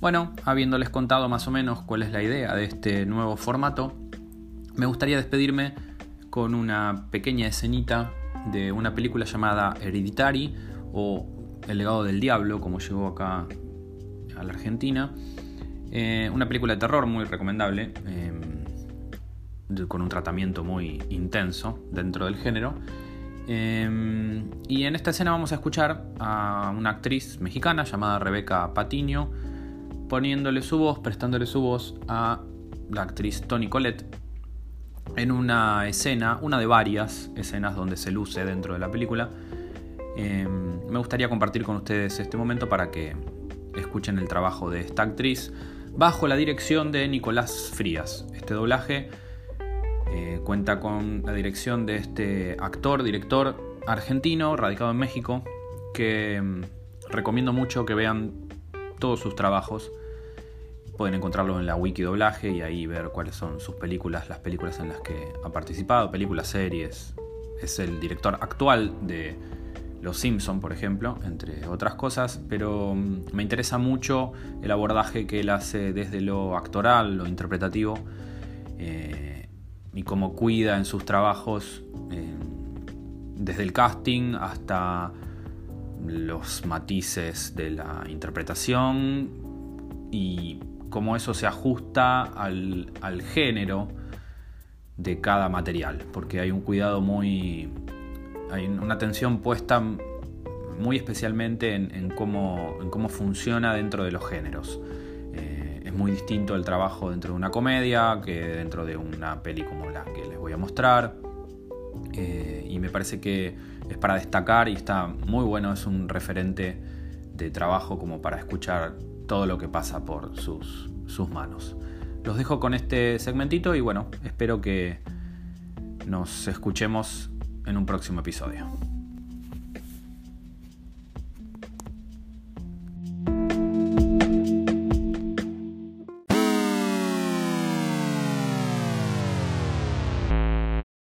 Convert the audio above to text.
Bueno, habiéndoles contado más o menos cuál es la idea de este nuevo formato, me gustaría despedirme con una pequeña escenita de una película llamada Hereditary o El legado del diablo, como llegó acá a la Argentina. Eh, una película de terror muy recomendable, eh, con un tratamiento muy intenso dentro del género. Eh, y en esta escena vamos a escuchar a una actriz mexicana llamada Rebeca Patiño, poniéndole su voz, prestándole su voz a la actriz Toni Collette en una escena, una de varias escenas donde se luce dentro de la película. Em, me gustaría compartir con ustedes este momento para que escuchen el trabajo de esta actriz bajo la dirección de Nicolás Frías. Este doblaje eh, cuenta con la dirección de este actor, director argentino, radicado en México, que em, recomiendo mucho que vean todos sus trabajos. Pueden encontrarlo en la wiki doblaje y ahí ver cuáles son sus películas, las películas en las que ha participado, películas, series. Es el director actual de Los Simpson, por ejemplo, entre otras cosas, pero mm, me interesa mucho el abordaje que él hace desde lo actoral, lo interpretativo, eh, y cómo cuida en sus trabajos, desde el casting hasta los matices de la interpretación y cómo eso se ajusta al, género de cada material, porque hay un cuidado muy, hay una atención puesta muy especialmente en, cómo, en cómo, funciona dentro de los géneros. Eh, es muy distinto el trabajo dentro de una comedia que dentro de una peli como la que les voy a mostrar. Eh, y me parece que es para destacar y está muy bueno, es un referente de trabajo como para escuchar todo lo que pasa por sus, sus manos. Los dejo con este segmentito y bueno, espero que nos escuchemos en un próximo episodio.